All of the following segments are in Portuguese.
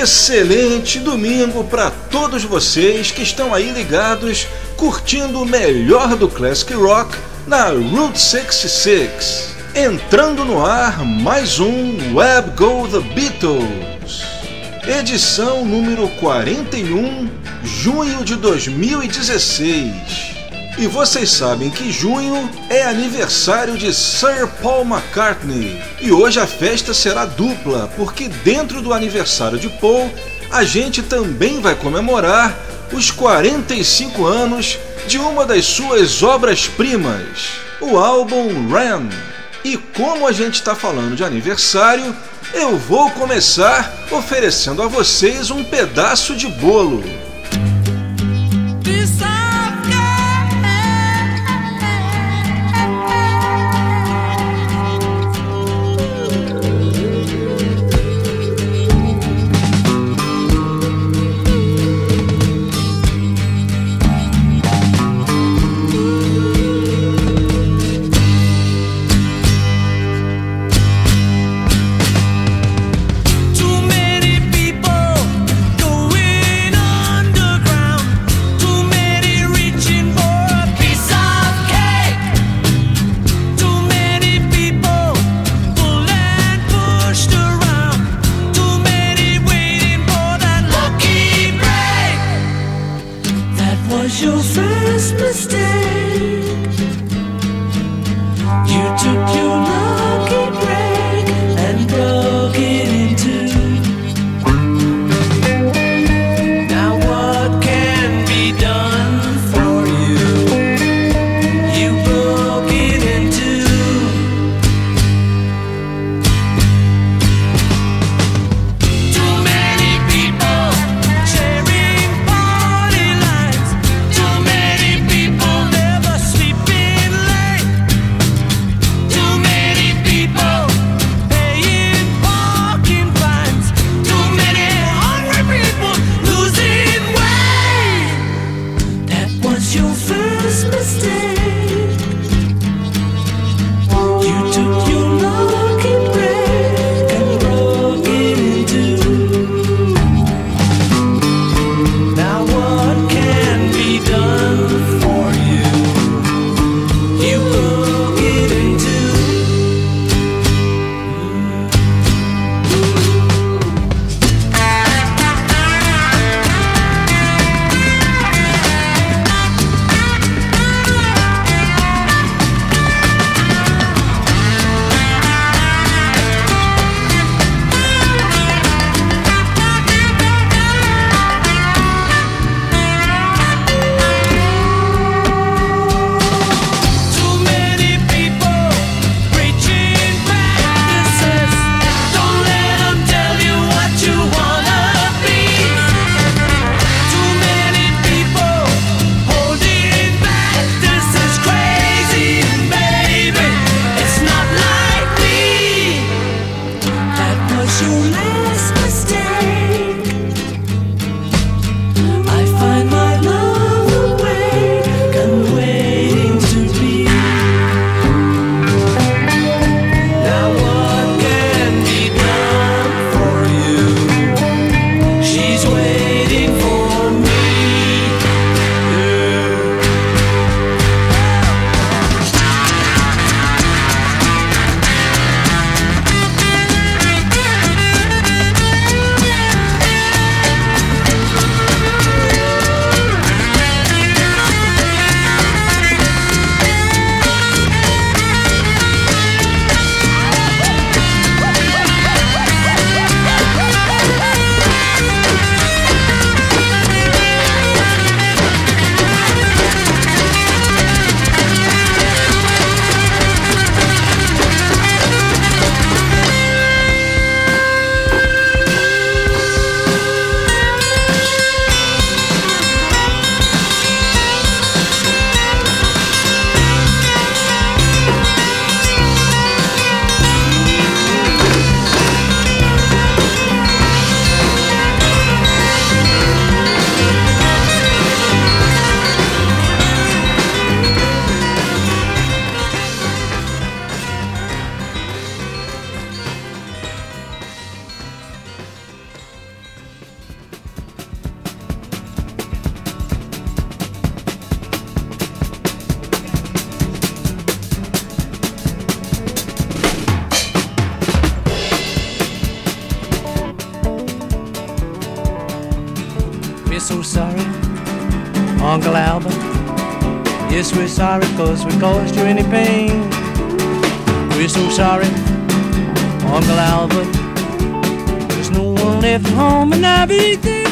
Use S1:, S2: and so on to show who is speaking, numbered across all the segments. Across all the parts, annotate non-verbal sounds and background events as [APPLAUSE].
S1: Excelente domingo para todos vocês que estão aí ligados, curtindo o melhor do Classic Rock na Route 66. Entrando no ar mais um Web Go The Beatles. Edição número 41, junho de 2016. E vocês sabem que junho é aniversário de Sir Paul McCartney. E hoje a festa será dupla, porque dentro do aniversário de Paul, a gente também vai comemorar os 45 anos de uma das suas obras-primas, o álbum Ram. E como a gente está falando de aniversário, eu vou começar oferecendo a vocês um pedaço de bolo. Yes, we're sorry cause we caused you any pain. We're so sorry, Uncle Albert. There's no one left home and everything.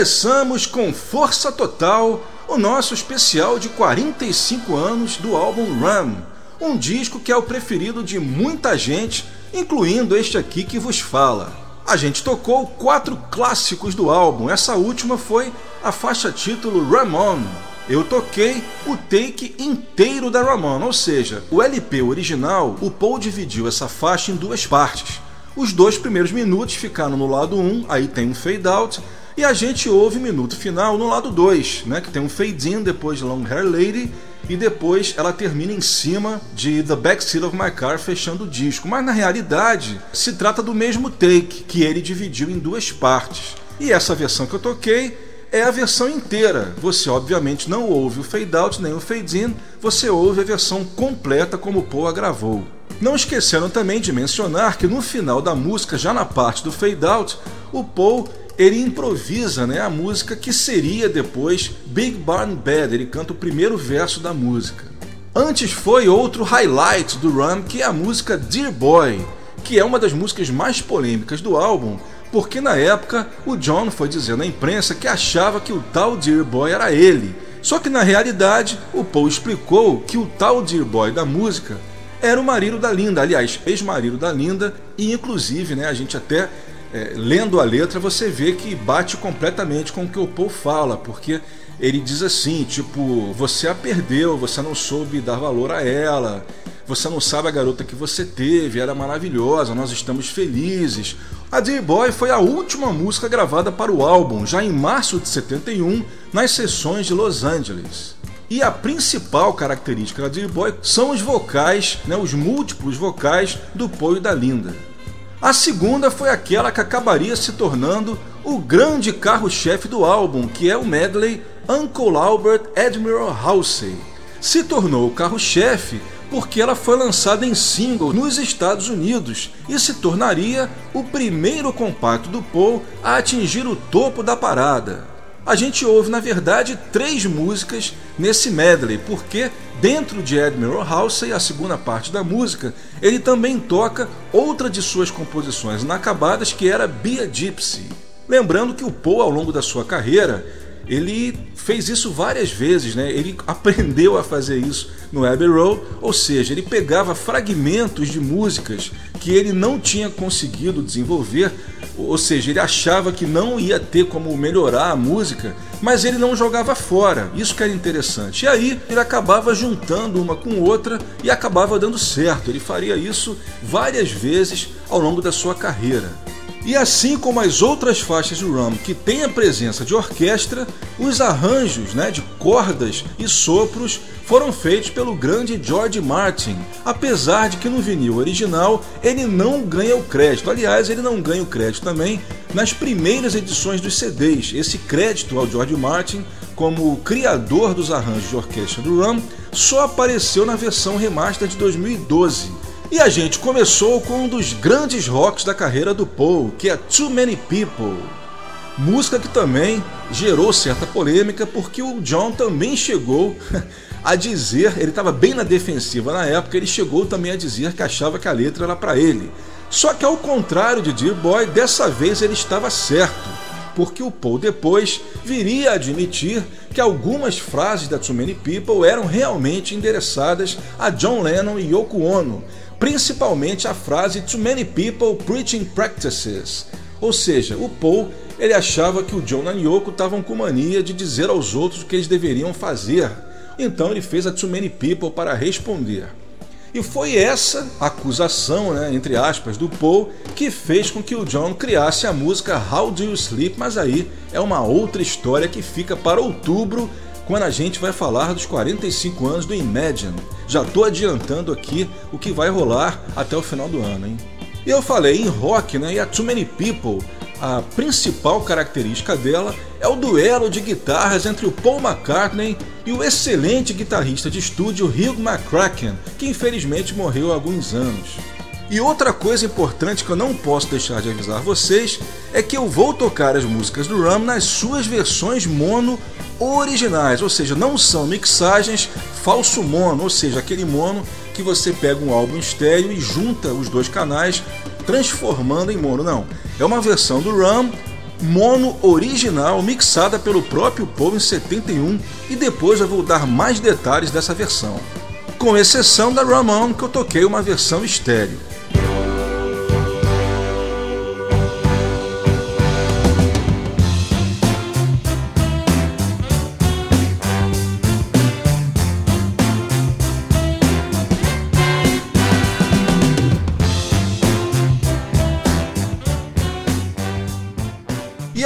S2: Começamos com força total o nosso especial de 45 anos do álbum Ram, um disco que é o preferido de muita gente, incluindo este aqui que vos fala. A gente tocou quatro clássicos do álbum, essa última foi a faixa título Ramon. Eu toquei o take inteiro da Ramon, ou seja, o LP original, o Paul dividiu essa faixa em duas partes. Os dois primeiros minutos ficaram no lado 1, aí tem um fade out, e a gente ouve minuto final no lado 2, né, que tem um fade in depois de Long Hair Lady e depois ela termina em cima de The Backseat of My Car fechando o disco. Mas na realidade se trata do mesmo take que ele dividiu em duas partes. E essa versão que eu toquei é a versão inteira. Você obviamente não ouve o fade out nem o fade in, você ouve a versão completa como o Paul a gravou. Não esqueceram também de mencionar que no final da música, já na parte do fade out, o Paul ele improvisa né, a música que seria depois Big Barn Bad, ele canta o primeiro verso da música. Antes foi outro highlight do Ram, que é a música Dear Boy, que é uma das músicas mais polêmicas do álbum, porque na época o John foi dizer na imprensa que achava que o tal Dear Boy era ele. Só que na realidade o Paul explicou que o tal Dear Boy da música era o marido da Linda, aliás, ex-marido da Linda, e inclusive né, a gente até é, lendo a letra, você vê que bate completamente com o que o Paul fala, porque ele diz assim: tipo, você a perdeu, você não soube dar valor a ela, você não sabe a garota que você teve, era maravilhosa, nós estamos felizes. A Dear Boy foi a última música gravada para o álbum, já em março de 71, nas sessões de Los Angeles. E a principal característica da Dear Boy são os vocais, né, os múltiplos vocais do Paul e da Linda. A segunda foi aquela que acabaria se tornando o grande carro-chefe do álbum, que é o medley Uncle Albert Admiral Halsey. Se tornou o carro-chefe porque ela foi lançada em single nos Estados Unidos e se tornaria o primeiro compacto do Paul a atingir o topo da parada a gente ouve, na verdade, três músicas nesse medley, porque dentro de Admiral Halsey, a segunda parte da música, ele também toca outra de suas composições inacabadas, que era Be a Gypsy. Lembrando que o Paul, ao longo da sua carreira, ele fez isso várias vezes, né? Ele aprendeu a fazer isso no Abbey Road, ou seja, ele pegava fragmentos de músicas que ele não tinha conseguido desenvolver, ou seja, ele achava que não ia ter como melhorar a música, mas ele não jogava fora. Isso que era interessante. E aí ele acabava juntando uma com outra e acabava dando certo. Ele faria isso várias vezes ao longo da sua carreira. E assim como as outras faixas do Rum que têm a presença de orquestra, os arranjos né, de cordas e sopros foram feitos pelo grande George Martin, apesar de que no vinil original ele não ganha o crédito. Aliás, ele não ganha o crédito também nas primeiras edições dos CDs. Esse crédito ao George Martin como criador dos arranjos de orquestra do Rum só apareceu na versão remaster de 2012 e a gente começou com um dos grandes rocks da carreira do Paul, que é Too Many People. Música que também gerou certa polêmica porque o John também chegou [LAUGHS] a dizer, ele estava bem na defensiva na época, ele chegou também a dizer que achava que a letra era para ele. Só que ao contrário de Dear Boy, dessa vez ele estava certo, porque o Paul depois viria a admitir que algumas frases da Too Many People eram realmente endereçadas a John Lennon e Yoko Ono, principalmente a frase Too Many People Preaching Practices. Ou seja, o Paul ele achava que o John e Yoko estavam com mania de dizer aos outros o que eles deveriam fazer. Então ele fez a Too Many People para responder. E foi essa acusação, né, entre aspas, do Paul que fez com que o John criasse a música How Do You Sleep, mas aí é uma outra história que fica para outubro quando a gente vai falar dos 45 anos do Imagine. Já estou adiantando aqui o que vai rolar até o final do ano, hein? Eu falei em rock, né? E a Too Many People, a principal característica dela é o duelo de guitarras entre o Paul McCartney e o excelente guitarrista de estúdio Hugh McCracken, que infelizmente morreu há alguns anos. E outra coisa importante que eu não posso deixar de avisar vocês é que eu vou tocar as músicas do Ram nas suas versões mono originais, ou seja, não são mixagens falso mono, ou seja, aquele mono que você pega um álbum estéreo e junta os dois canais, transformando em mono. Não, é uma versão do Ram mono original mixada pelo próprio Paul em 71 e depois eu vou dar mais detalhes dessa versão. Com exceção da Ramon que eu toquei uma versão estéreo.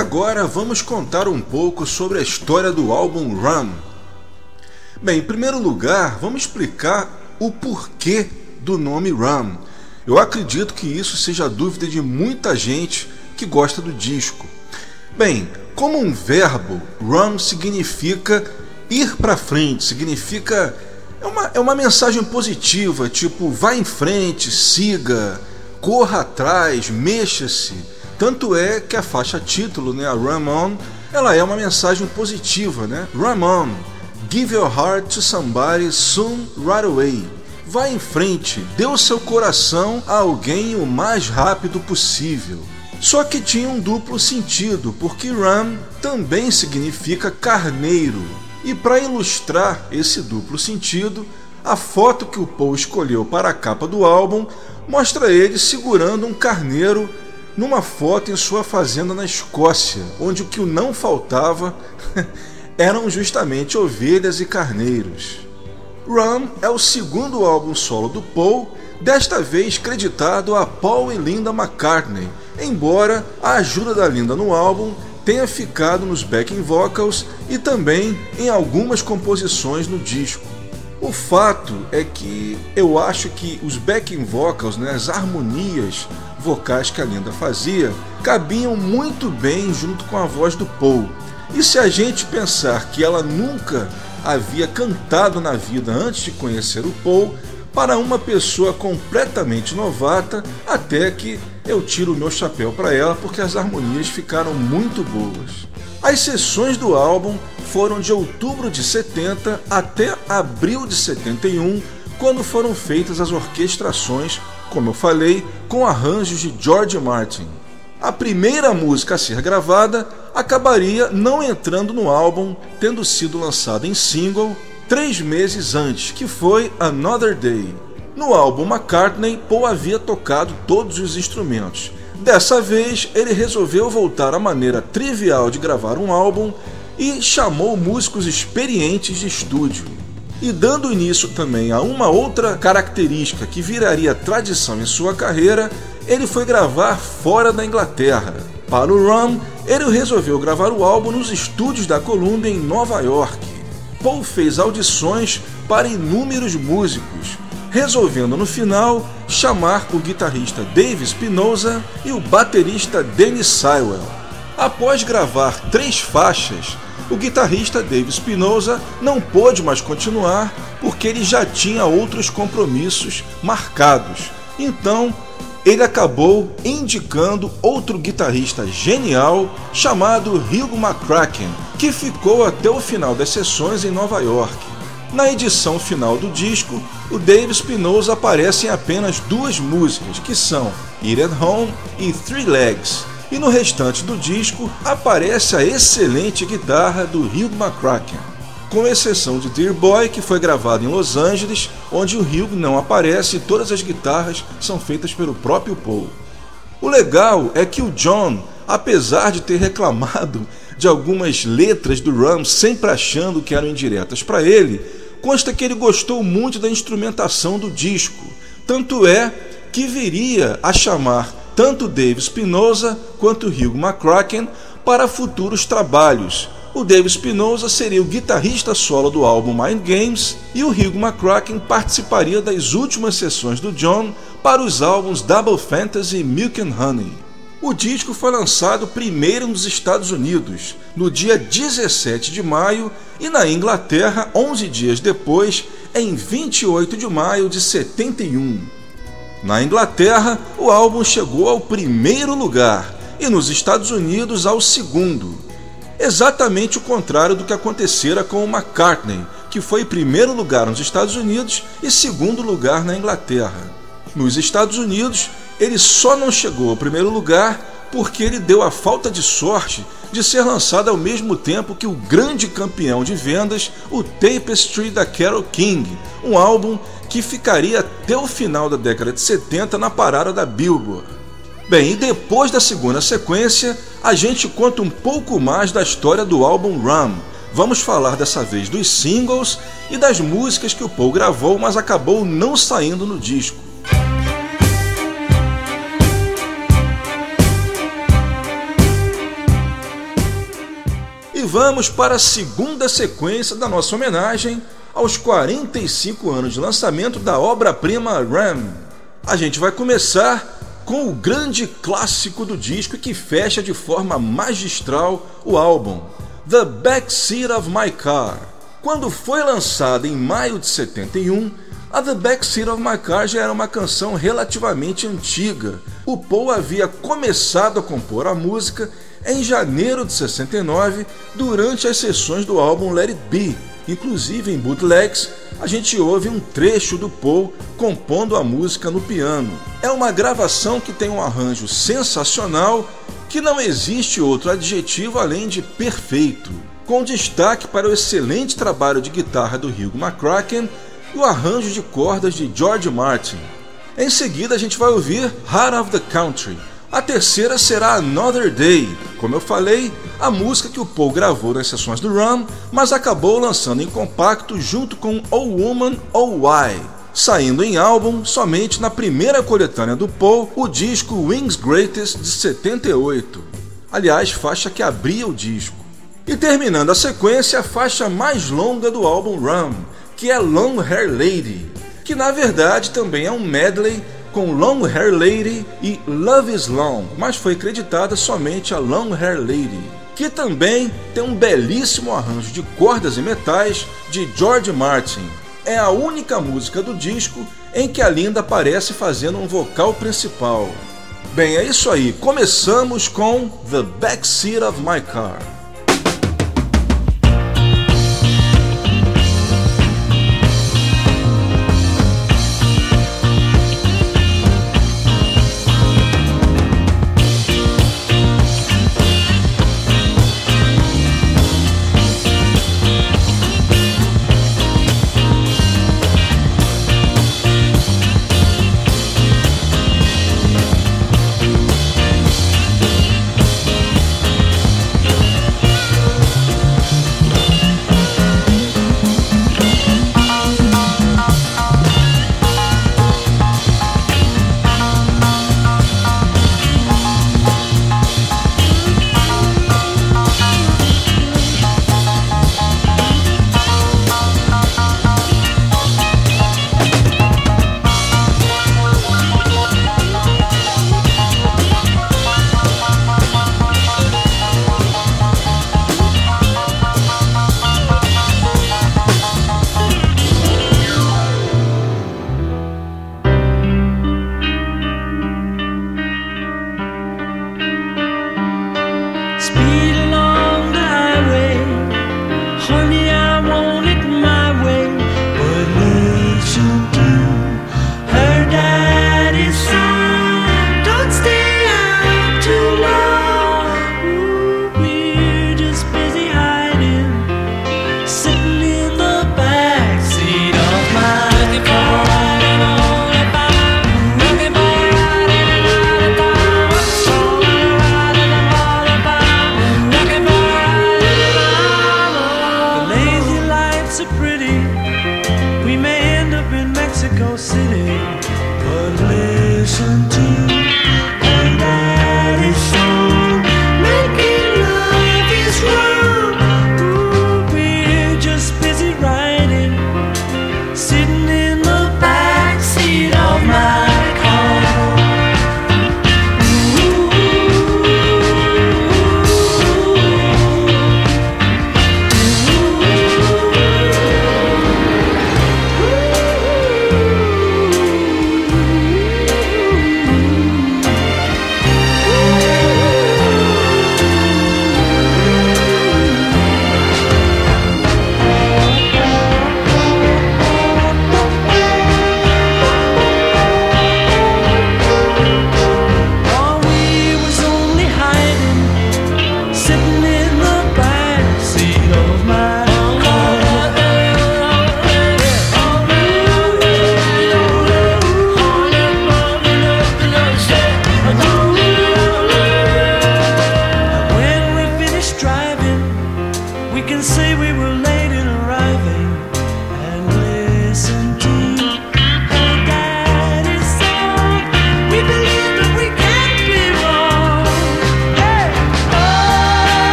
S2: Agora vamos contar um pouco sobre a história do álbum Rum. Bem, em primeiro lugar, vamos explicar o porquê do nome Rum. Eu acredito que isso seja a dúvida de muita gente que gosta do disco. Bem, como um verbo, Rum significa ir para frente, significa é uma, é uma mensagem positiva, tipo vá em frente, siga, corra atrás, mexa-se tanto é que a faixa título, né, a Ramon, ela é uma mensagem positiva, né? Ramon, give your heart to somebody soon, right away. Vá em frente, dê o seu coração a alguém o mais rápido possível. Só que tinha um duplo sentido, porque Ram também significa carneiro. E para ilustrar esse duplo sentido, a foto que o Paul escolheu para a capa do álbum mostra ele segurando um carneiro numa foto em sua fazenda na Escócia, onde o que não faltava [LAUGHS] eram justamente ovelhas e carneiros. Rum é o segundo álbum solo do Paul, desta vez creditado a Paul e Linda McCartney, embora a ajuda da Linda no álbum tenha ficado nos backing vocals e também em algumas composições no disco. O fato é que eu acho que os backing vocals, né, as harmonias vocais que a Linda fazia, cabiam muito bem junto com a voz do Paul. E se a gente pensar que ela nunca havia cantado na vida antes de conhecer o Paul, para uma pessoa completamente novata, até que eu tiro o meu chapéu para ela porque as harmonias ficaram muito boas. As sessões do álbum foram de outubro de 70 até abril de 71, quando foram feitas as orquestrações, como eu falei, com arranjos de George Martin. A primeira música a ser gravada acabaria não entrando no álbum, tendo sido lançada em single três meses antes, que foi Another Day. No álbum McCartney, Paul havia tocado todos os instrumentos, Dessa vez, ele resolveu voltar à maneira trivial de gravar um álbum e chamou músicos experientes de estúdio. E dando início também a uma outra característica que viraria tradição em sua carreira, ele foi gravar fora da Inglaterra. Para o Rum, ele resolveu gravar o álbum nos estúdios da Columbia em Nova York. Paul fez audições para inúmeros músicos, resolvendo no final chamar o guitarrista Dave Spinoza e o baterista Dennis Sywell. Após gravar três faixas, o guitarrista Dave Spinoza não pôde mais continuar porque ele já tinha outros compromissos marcados. Então, ele acabou indicando outro guitarrista genial chamado Hugh McCracken, que ficou até o final das sessões em Nova York. Na edição final do disco, o Dave Spinoza aparece em apenas duas músicas, que são Eat at Home e Three Legs, e no restante do disco aparece a excelente guitarra do Hugh McCracken, com exceção de Dear Boy, que foi gravado em Los Angeles, onde o Hugh não aparece e todas as guitarras são feitas pelo próprio Paul. O legal é que o John, apesar de ter reclamado de algumas letras do Ram sempre achando que eram indiretas para ele, consta que ele gostou muito da instrumentação do disco. Tanto é que viria a chamar tanto Dave Spinoza quanto Hugh McCracken para futuros trabalhos. O Dave Spinoza seria o guitarrista solo do álbum Mind Games e o Hugh McCracken participaria das últimas sessões do John para os álbuns Double Fantasy e Milk and Honey. O disco foi lançado primeiro nos Estados Unidos, no dia 17 de maio, e na Inglaterra, 11 dias depois, em 28 de maio de 71. Na Inglaterra, o álbum chegou ao primeiro lugar e nos Estados Unidos ao segundo. Exatamente o contrário do que acontecera com o McCartney, que foi primeiro lugar nos Estados Unidos e segundo lugar na Inglaterra. Nos Estados Unidos, ele só não chegou ao primeiro lugar porque ele deu a falta de sorte de ser lançado ao mesmo tempo que o grande campeão de vendas, o Tapestry da Carole King, um álbum que ficaria até o final da década de 70 na parada da Billboard. Bem, e depois da segunda sequência, a gente conta um pouco mais da história do álbum Rum. Vamos falar dessa vez dos singles e das músicas que o Paul gravou, mas acabou não saindo no disco. E vamos para a segunda sequência da nossa homenagem aos 45 anos de lançamento da obra-prima Ram. A gente vai começar com o grande clássico do disco que fecha de forma magistral o álbum, The Backseat of My Car. Quando foi lançada em maio de 71, a The Backseat of My Car já era uma canção relativamente antiga. O Paul havia começado a compor a música em janeiro de 69, durante as sessões do álbum Let It Be. Inclusive em bootlegs, a gente ouve um trecho do Paul compondo a música no piano. É uma gravação que tem um arranjo sensacional que não existe outro adjetivo além de perfeito, com destaque para o excelente trabalho de guitarra do Hugh McCracken e o arranjo de cordas de George Martin. Em seguida, a gente vai ouvir Heart of the Country, a terceira será Another Day, como eu falei, a música que o Paul gravou nas sessões do Rum, mas acabou lançando em compacto junto com Oh Woman, Oh Why, saindo em álbum somente na primeira coletânea do Paul, o disco Wings Greatest de 78. Aliás, faixa que abria o disco. E terminando a sequência, a faixa mais longa do álbum Rum, que é Long Hair Lady, que na verdade também é um medley com Long Hair Lady e Love Is Long, mas foi creditada somente a Long Hair Lady, que também tem um belíssimo arranjo de cordas e metais de George Martin. É a única música do disco em que a Linda aparece fazendo um vocal principal. Bem, é isso aí. Começamos com The Backseat of My Car.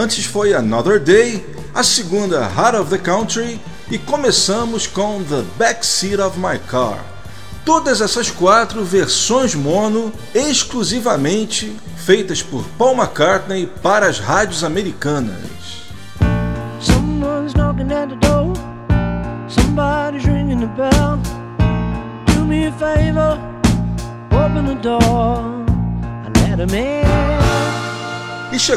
S2: Antes foi Another Day, a segunda Heart of the Country e começamos com The Backseat of My Car. Todas essas quatro versões mono exclusivamente feitas por Paul McCartney para as rádios americanas.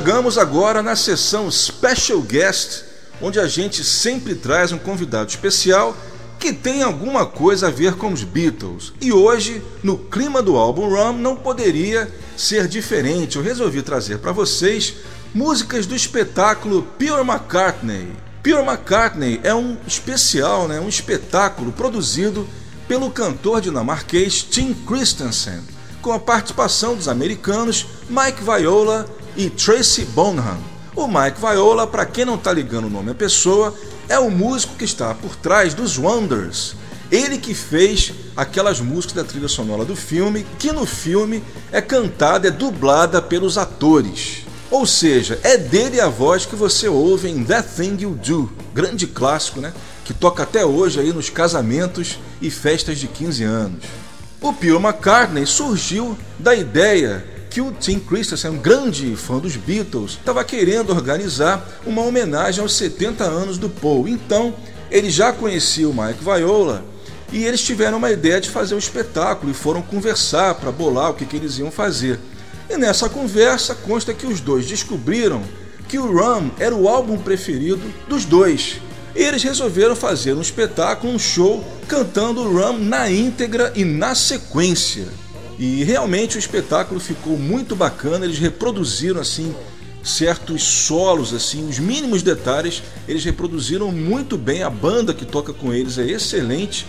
S2: Chegamos agora na sessão Special Guest, onde a gente sempre traz um convidado especial que tem alguma coisa a ver com os Beatles. E hoje, no clima do álbum Rum, não poderia ser diferente. Eu resolvi trazer para vocês músicas do espetáculo Pure McCartney. Pure McCartney é um especial, né, um espetáculo produzido pelo cantor dinamarquês Tim Christensen, com a participação dos americanos Mike Viola e Tracy Bonham. O Mike Viola, para quem não está ligando o nome à pessoa, é o músico que está por trás dos Wonders. Ele que fez aquelas músicas da trilha sonora do filme, que no filme é cantada, é dublada pelos atores. Ou seja, é dele a voz que você ouve em That Thing You Do, grande clássico, né? Que toca até hoje aí nos casamentos e festas de 15 anos. O Paul McCartney surgiu da ideia que o Tim Christensen, um grande fã dos Beatles, estava querendo organizar uma homenagem aos 70 anos do Paul. Então, ele já conhecia o Mike Viola e eles tiveram uma ideia de fazer um espetáculo e foram conversar para bolar o que, que eles iam fazer. E nessa conversa consta que os dois descobriram que o Rum era o álbum preferido dos dois. E eles resolveram fazer um espetáculo, um show, cantando o Rum na íntegra e na sequência. E realmente o espetáculo ficou muito bacana, eles reproduziram assim certos solos assim, os mínimos detalhes, eles reproduziram muito bem, a banda que toca com eles é excelente.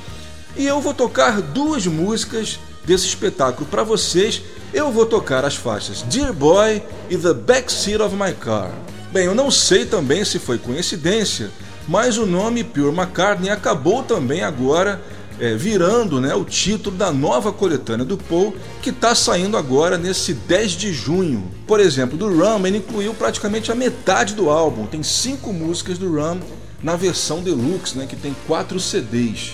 S2: E eu vou tocar duas músicas desse espetáculo para vocês. Eu vou tocar as faixas Dear Boy e The Backseat of My Car. Bem, eu não sei também se foi coincidência, mas o nome Pure McCartney acabou também agora é, virando né, o título da nova coletânea do Paul, que está saindo agora nesse 10 de junho. Por exemplo, do Rum, ele incluiu praticamente a metade do álbum, tem cinco músicas do Rum na versão deluxe, né, que tem quatro CDs.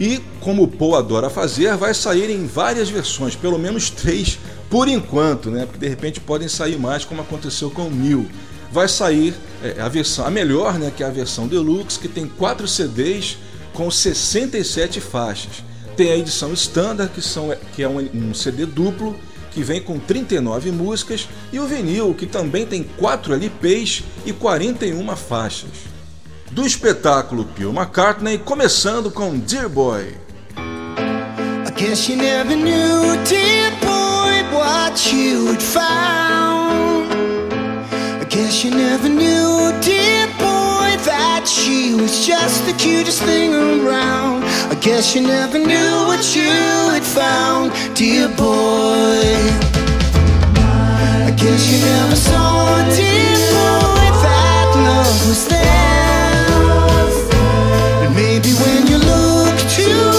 S2: E, como o Paul adora fazer, vai sair em várias versões, pelo menos três por enquanto, né? Porque de repente podem sair mais, como aconteceu com o Neil. Vai sair é, a versão, a melhor, né? Que é a versão deluxe, que tem quatro CDs com 67 faixas. Tem a edição standard, que, são, que é um, um CD duplo, que vem com 39 músicas, e o vinil, que também tem 4 LPs e 41 faixas. Do espetáculo Paul McCartney, começando com Dear Boy.
S3: Guess you never knew, dear boy, what found. I guess you never knew, dear boy, she was just the cutest thing around. I guess you never knew what you had found, dear boy. I guess you never saw, dear boy, that love was there. And maybe when you look too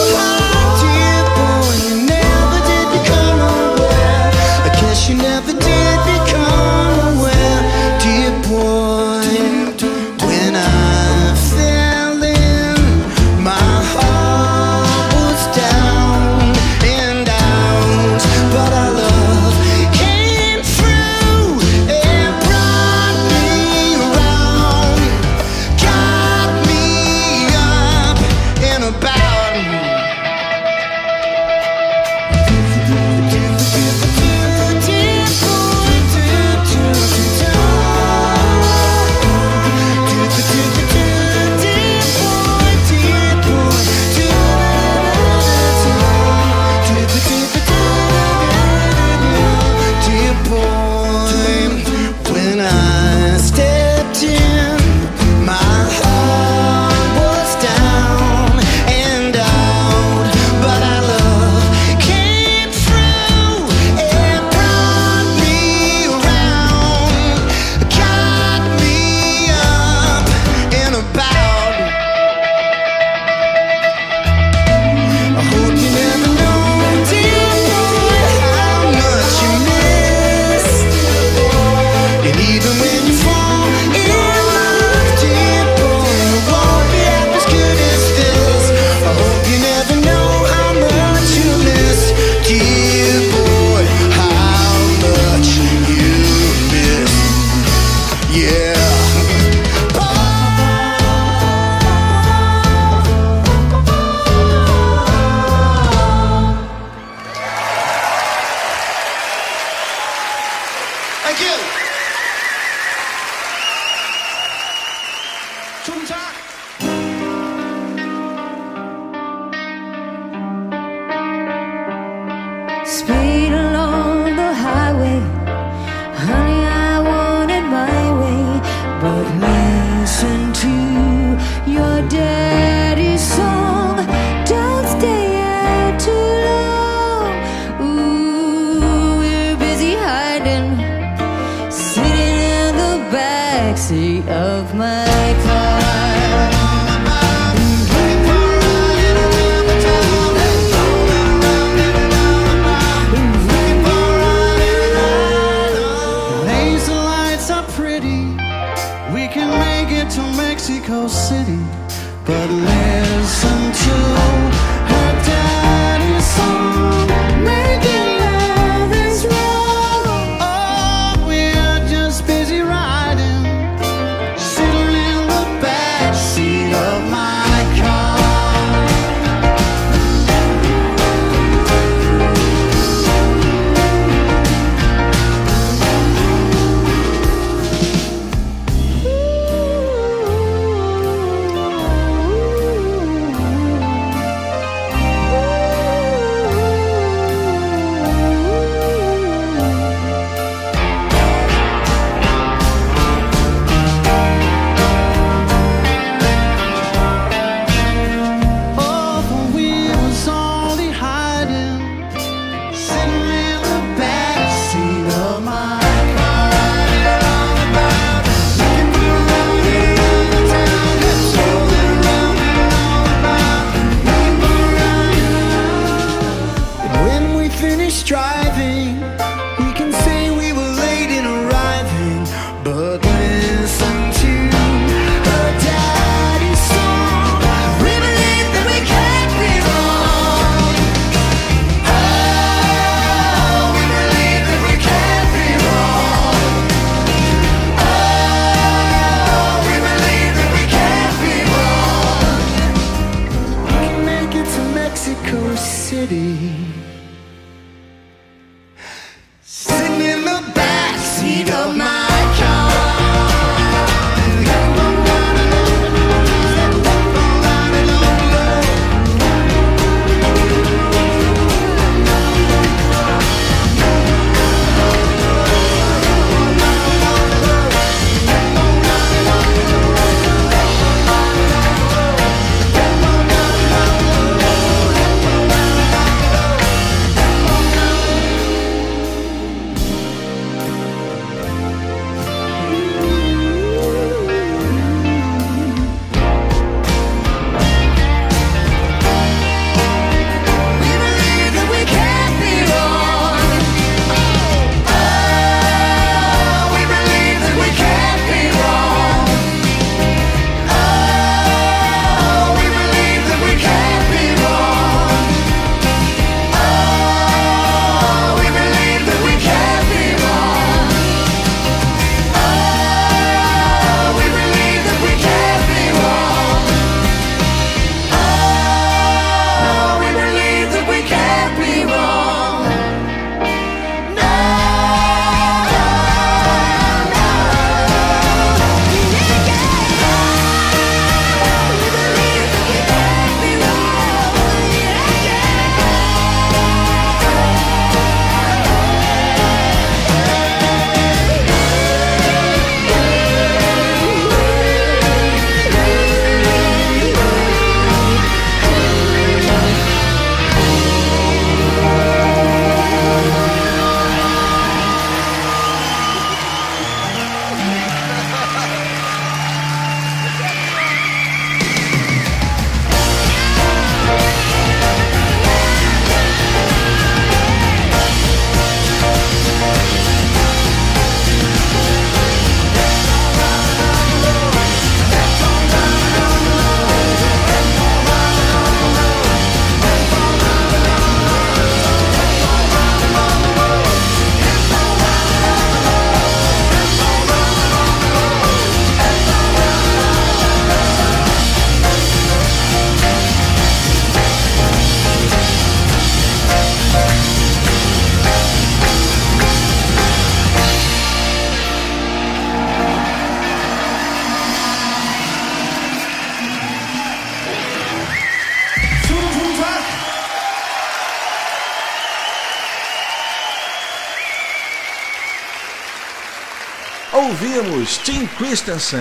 S2: ouvimos Tim Christensen,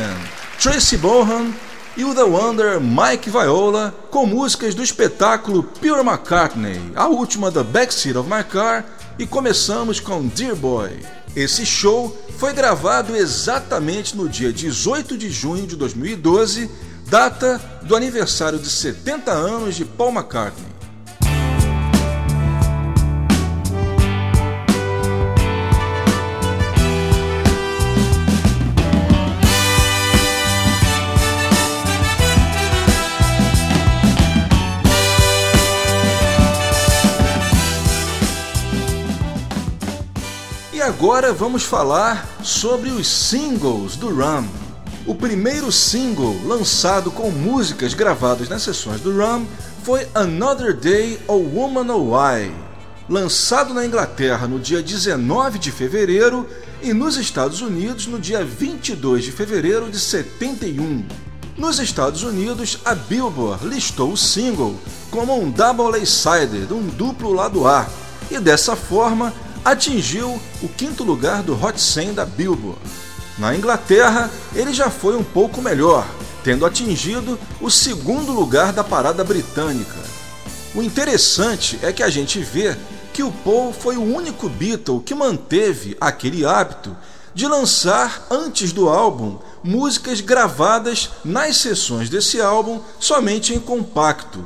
S2: Tracy Bohan e o The Wonder Mike Viola com músicas do espetáculo Pure McCartney, a última da Backseat of My Car, e começamos com Dear Boy. Esse show foi gravado exatamente no dia 18 de junho de 2012, data do aniversário de 70 anos de Paul McCartney. Agora vamos falar sobre os singles do Ram. O primeiro single lançado com músicas gravadas nas sessões do Ram foi Another Day or Woman or Why, lançado na Inglaterra no dia 19 de fevereiro e nos Estados Unidos no dia 22 de fevereiro de 71. Nos Estados Unidos, a Billboard listou o single como um double A-sided, um duplo lado A, e dessa forma atingiu o quinto lugar do Hot 100 da Billboard. Na Inglaterra, ele já foi um pouco melhor, tendo atingido o segundo lugar da parada britânica. O interessante é que a gente vê que o Paul foi o único Beatle que manteve aquele hábito de lançar antes do álbum músicas gravadas nas sessões desse álbum somente em compacto.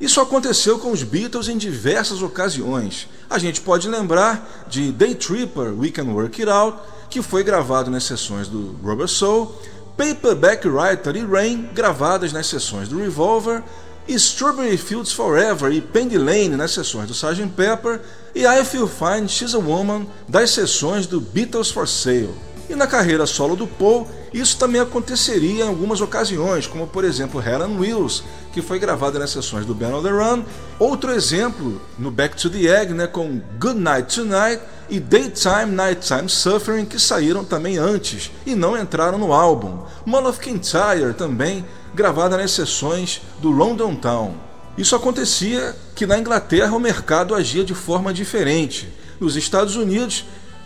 S2: Isso aconteceu com os Beatles em diversas ocasiões. A gente pode lembrar de Day Tripper, We Can Work It Out, que foi gravado nas sessões do Rubber Soul, Paperback Writer e Rain, gravadas nas sessões do Revolver, e Strawberry Fields Forever e Penny Lane nas sessões do Sgt. Pepper, e I Feel Fine, She's a Woman das sessões do Beatles for Sale. E na carreira solo do Paul, isso também aconteceria em algumas ocasiões, como por exemplo Helen Wills, que foi gravada nas sessões do Band on the Run. Outro exemplo no Back to the Egg, né, com Good Night Tonight e Daytime Nighttime Suffering, que saíram também antes e não entraram no álbum. Mull of Kintyre também, gravada nas sessões do London Town. Isso acontecia que na Inglaterra o mercado agia de forma diferente. Nos Estados Unidos,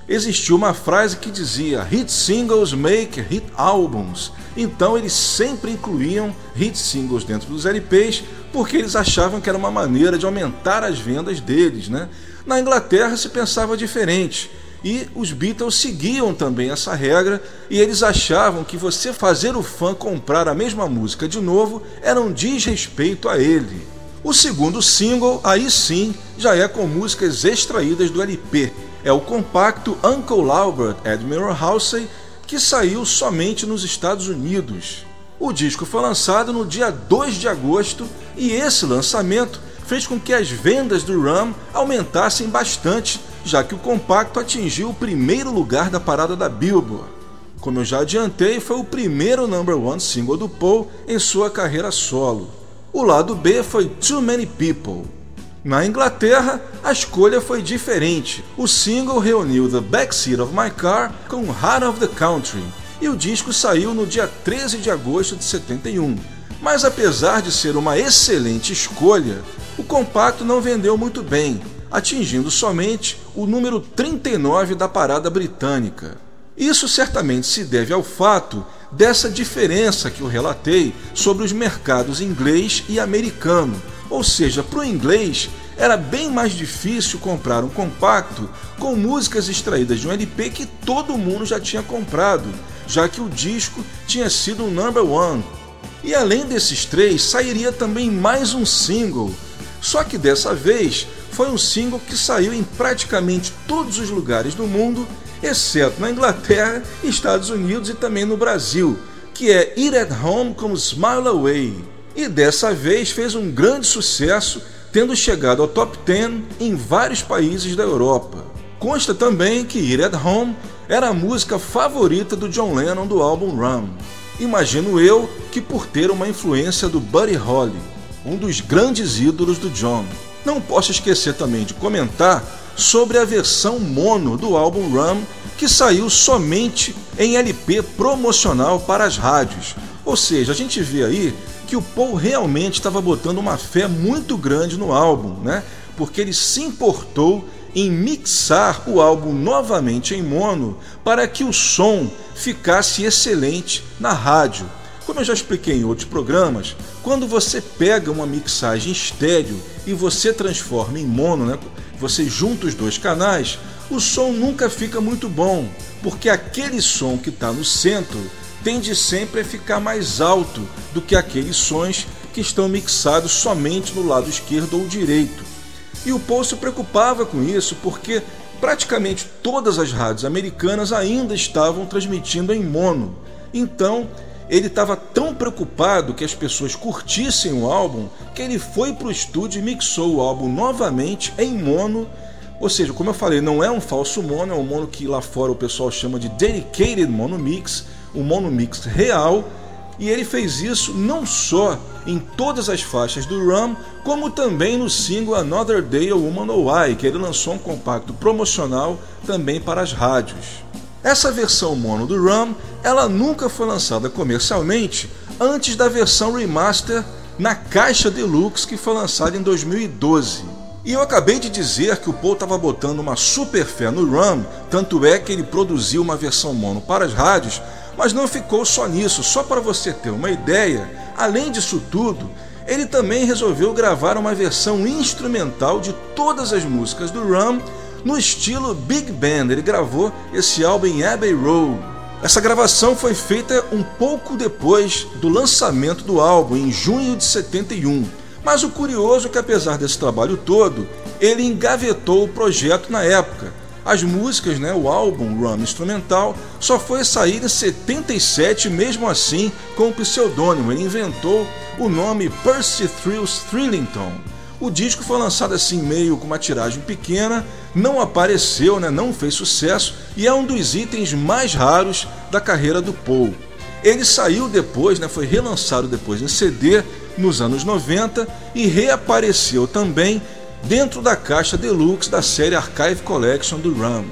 S2: existia uma frase que dizia hit singles make hit albums. Então eles sempre incluíam hit singles dentro dos LPs porque eles achavam que era uma maneira de aumentar as vendas deles, né? Na Inglaterra se pensava diferente. E os Beatles seguiam também essa regra e eles achavam que você fazer o fã comprar a mesma música de novo era um desrespeito a ele. O segundo single, aí sim, já é com músicas extraídas do LP, é o compacto Uncle Albert Admiral Halsey, que saiu somente nos Estados Unidos. O disco foi lançado no dia 2 de agosto e esse lançamento fez com que as vendas do Ram aumentassem bastante, já que o compacto atingiu o primeiro lugar da parada da Billboard. Como eu já adiantei, foi o primeiro number one single do Paul em sua carreira solo. O lado B foi Too Many People. Na Inglaterra, a escolha foi diferente. O single reuniu The Backseat of My Car com Heart of the Country e o disco saiu no dia 13 de agosto de 71. Mas apesar de ser uma excelente escolha, o compacto não vendeu muito bem, atingindo somente o número 39 da parada britânica. Isso certamente se deve ao fato dessa diferença que eu relatei sobre os mercados inglês e americano, ou seja, para o inglês era bem mais difícil comprar um compacto com músicas extraídas de um LP que todo mundo já tinha comprado, já que o disco tinha sido um number one. E além desses três, sairia também mais um single, só que dessa vez foi um single que saiu em praticamente todos os lugares do mundo, exceto na Inglaterra, Estados Unidos e também no Brasil, que é It at Home com Smile Away. E dessa vez fez um grande sucesso, tendo chegado ao top 10 em vários países da Europa. Consta também que It at Home era a música favorita do John Lennon do álbum Run. Imagino eu que por ter uma influência do Buddy Holly, um dos grandes ídolos do John. Não posso esquecer também de comentar sobre a versão mono do álbum Rum, que saiu somente em LP promocional para as rádios. Ou seja, a gente vê aí que o Paul realmente estava botando uma fé muito grande no álbum, né? Porque ele se importou em mixar o álbum novamente em mono para que o som ficasse excelente na rádio. Como eu já expliquei em outros programas, quando você pega uma mixagem estéreo e você transforma em mono, né, você junta os dois canais, o som nunca fica muito bom, porque aquele som que está no centro tende sempre a ficar mais alto do que aqueles sons que estão mixados somente no lado esquerdo ou direito. E o Paul se preocupava com isso porque praticamente todas as rádios americanas ainda estavam transmitindo em mono. Então, ele estava tão preocupado que as pessoas curtissem o álbum que ele foi para o estúdio e mixou o álbum novamente em mono. Ou seja, como eu falei, não é um falso mono, é um mono que lá fora o pessoal chama de Dedicated Mono Mix, um mono mix real. E ele fez isso não só em todas as faixas do Rum, como também no single Another Day a Woman No Why, que ele lançou um compacto promocional também para as rádios. Essa versão mono do Rum, ela nunca foi lançada comercialmente antes da versão remaster na caixa deluxe que foi lançada em 2012. E eu acabei de dizer que o Paul estava botando uma super fé no Rum, tanto é que ele produziu uma versão mono para as rádios, mas não ficou só nisso, só para você ter uma ideia, além disso tudo, ele também resolveu gravar uma versão instrumental de todas as músicas do Rum no estilo Big Band. Ele gravou esse álbum em Abbey Road. Essa gravação foi feita um pouco depois do lançamento do álbum, em junho de 71. Mas o curioso é que, apesar desse trabalho todo, ele engavetou o projeto na época as músicas, né, o álbum Rum Instrumental, só foi sair em 77, mesmo assim com o pseudônimo. Ele inventou o nome Percy Thrills Thrillington. O disco foi lançado assim meio com uma tiragem pequena, não apareceu, né, não fez sucesso e é um dos itens mais raros da carreira do Paul. Ele saiu depois, né, foi relançado depois em CD nos anos 90 e reapareceu também dentro da caixa deluxe da série Archive Collection do Ram.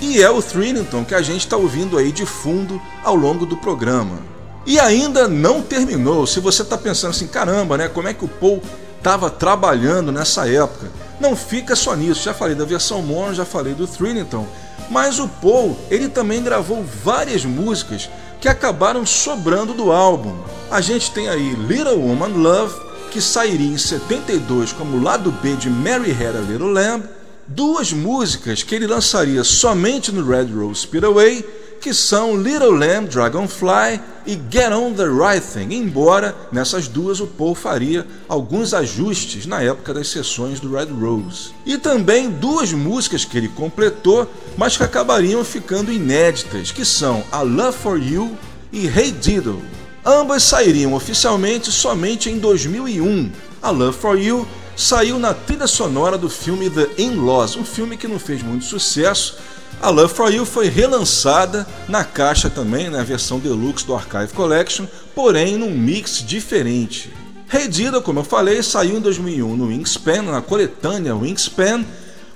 S2: E é o Thrillington que a gente está ouvindo aí de fundo ao longo do programa. E ainda não terminou. Se você está pensando assim, caramba, né? Como é que o Paul estava trabalhando nessa época? Não fica só nisso. Já falei da versão mono, já falei do Thrillington. Mas o Paul, ele também gravou várias músicas que acabaram sobrando do álbum. A gente tem aí Little Woman Love, que sairia em 72 como lado B de Mary Had a Little Lamb, duas músicas que ele lançaria somente no Red Rose Speedway, que são Little Lamb Dragonfly e Get On The Right Thing, embora nessas duas o Paul faria alguns ajustes na época das sessões do Red Rose. E também duas músicas que ele completou, mas que acabariam ficando inéditas, que são A Love For You e Hey Diddle. Ambas sairiam oficialmente somente em 2001. A Love for You saiu na trilha sonora do filme The In-Laws, um filme que não fez muito sucesso. A Love for You foi relançada na caixa também, na versão deluxe do Archive Collection, porém num mix diferente. Redida, como eu falei, saiu em 2001 no Wingspan, na coletânea Wingspan,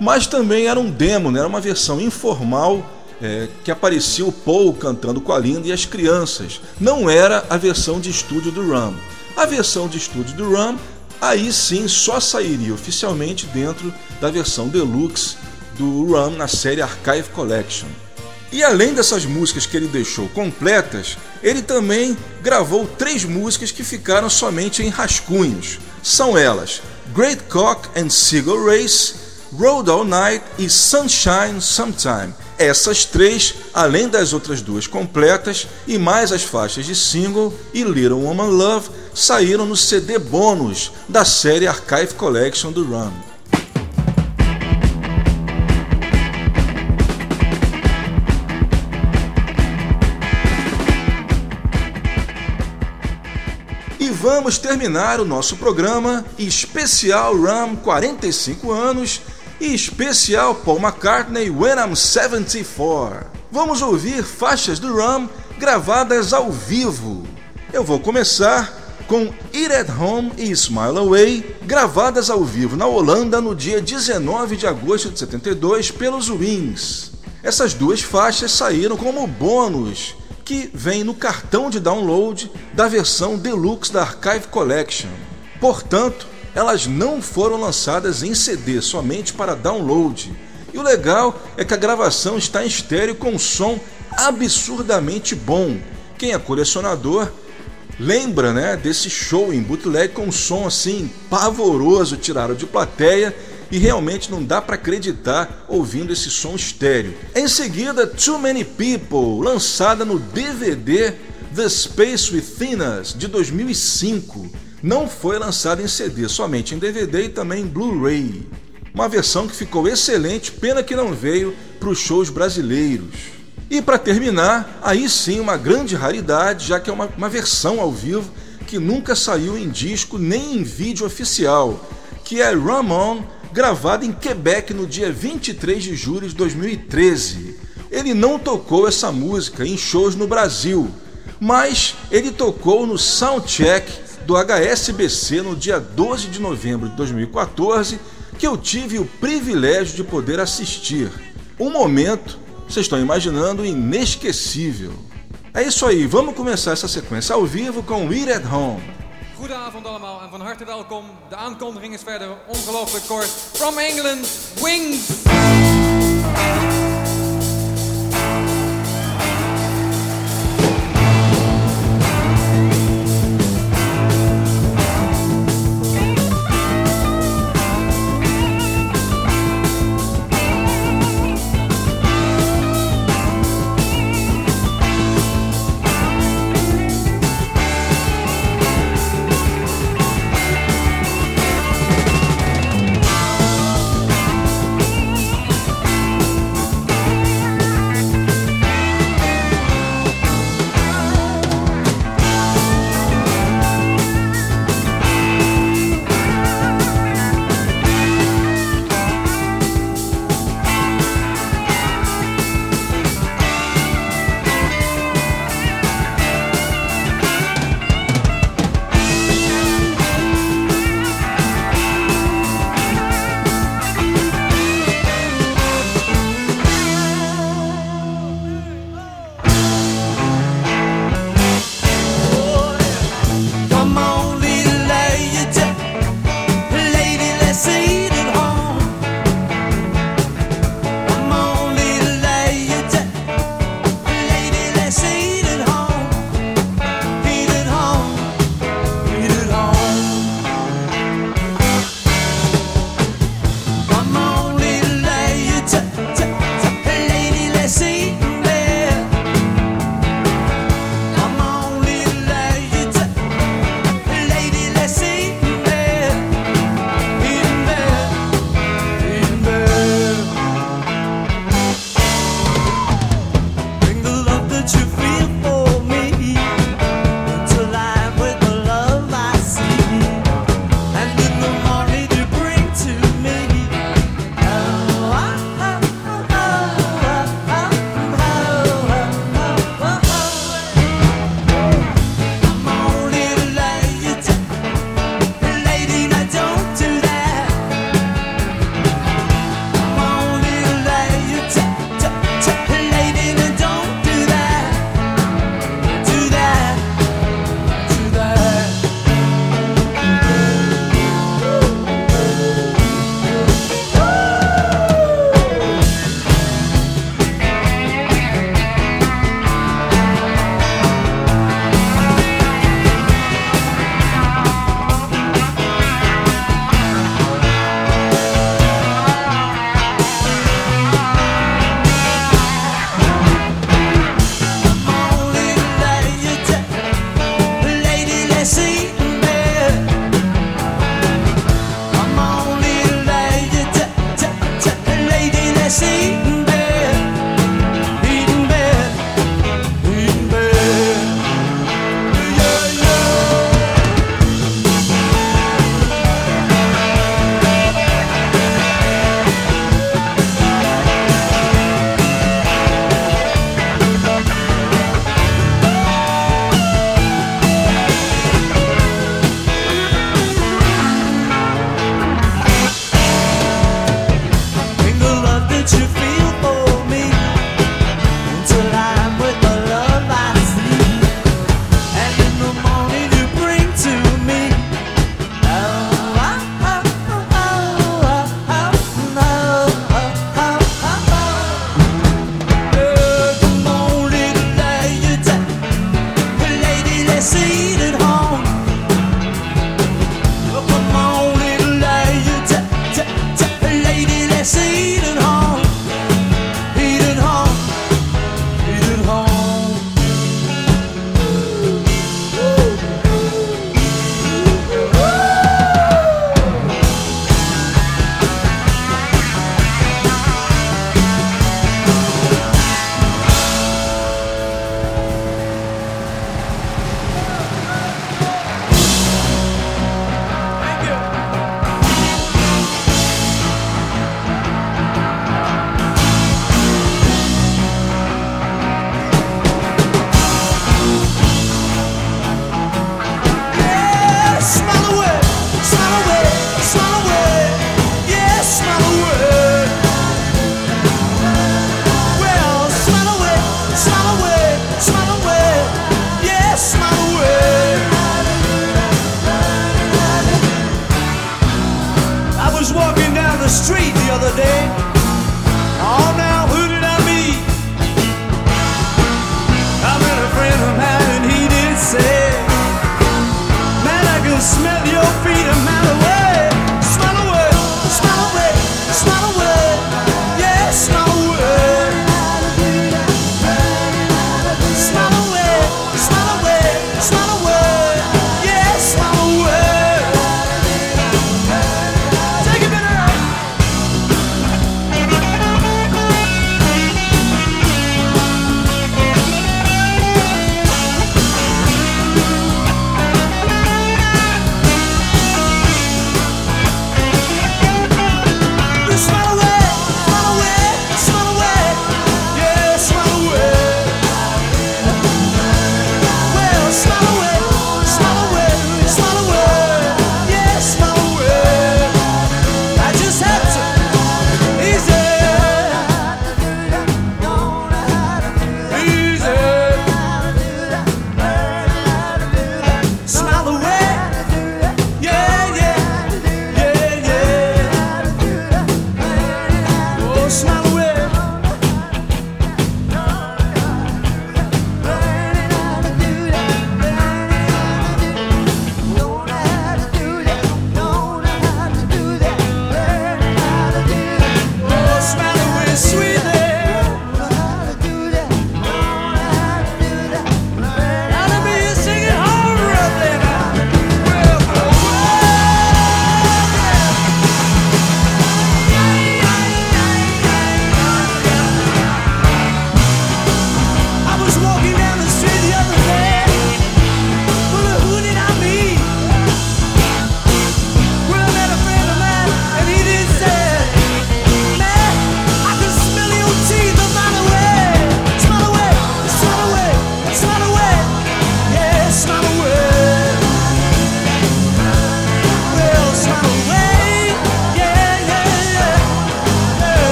S2: mas também era um demo, né? era uma versão informal é, que aparecia o Paul cantando com a Linda e as crianças. Não era a versão de estúdio do Ram. A versão de estúdio do Ram, aí sim só sairia oficialmente dentro da versão deluxe do Ram na série Archive Collection. E além dessas músicas que ele deixou completas, ele também gravou três músicas que ficaram somente em rascunhos. São elas Great Cock and Seagull Race, Road All Night e Sunshine Sometime. Essas três, além das outras duas completas, e mais as faixas de single e Little Woman Love, saíram no CD bônus da série Archive Collection do Rum. E vamos terminar o nosso programa especial Rum 45 anos e especial Paul McCartney When I'm 74. Vamos ouvir faixas do Rum gravadas ao vivo. Eu vou começar com It at Home e Smile Away, gravadas ao vivo na Holanda no dia 19 de agosto de 72 pelos Wings. Essas duas faixas saíram como bônus que vem no cartão de download da versão deluxe da Archive Collection. Portanto, elas não foram lançadas em CD somente para download. E o legal é que a gravação está em estéreo com um som absurdamente bom. Quem é colecionador lembra né, desse show em bootleg com um som assim pavoroso tirado de plateia e realmente não dá para acreditar ouvindo esse som estéreo. Em seguida, Too Many People, lançada no DVD The Space Within Us de 2005. Não foi lançada em CD, somente em DVD e também em Blu-ray. Uma versão que ficou excelente, pena que não veio para os shows brasileiros. E para terminar, aí sim uma grande raridade, já que é uma, uma versão ao vivo que nunca saiu em disco nem em vídeo oficial, que é Ramon gravado em Quebec no dia 23 de julho de 2013. Ele não tocou essa música em shows no Brasil, mas ele tocou no soundcheck do HSBC no dia 12 de novembro de 2014, que eu tive o privilégio de poder assistir. Um momento, vocês estão imaginando, inesquecível. É isso aí, vamos começar essa sequência ao vivo com Eat at Home.
S4: Goedenavond allemaal en van harte welkom. De aankondiging is verder ongelooflijk kort. From England, Wings!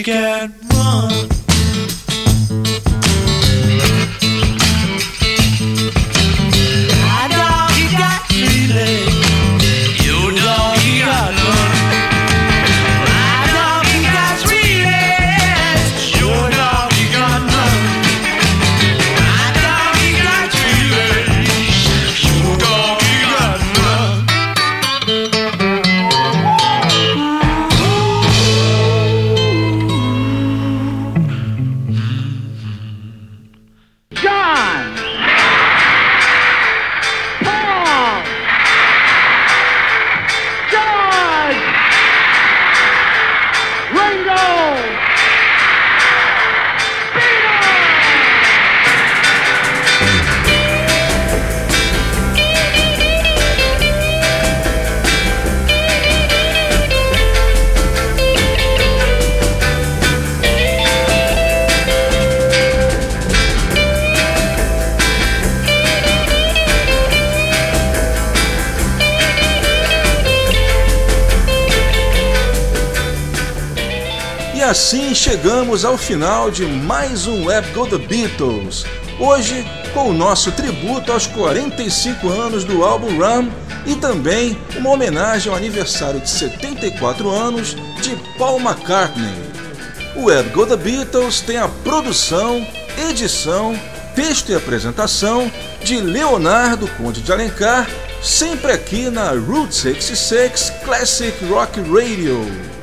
S2: again. Chegamos ao final de mais um Web Go The Beatles. Hoje com o nosso tributo aos 45 anos do álbum Ram e também uma homenagem ao aniversário de 74 anos de Paul McCartney. O Web Go The Beatles tem a produção, edição, texto e apresentação de Leonardo Conde de Alencar, sempre aqui na Route 66 Classic Rock Radio.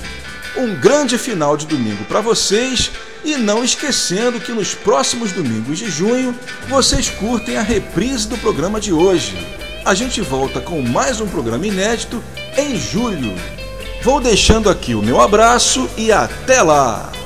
S2: Um grande final de domingo para vocês e não esquecendo que nos próximos domingos de junho vocês curtem a reprise do programa de hoje. A gente volta com mais um programa inédito em julho. Vou deixando aqui o meu abraço e até lá!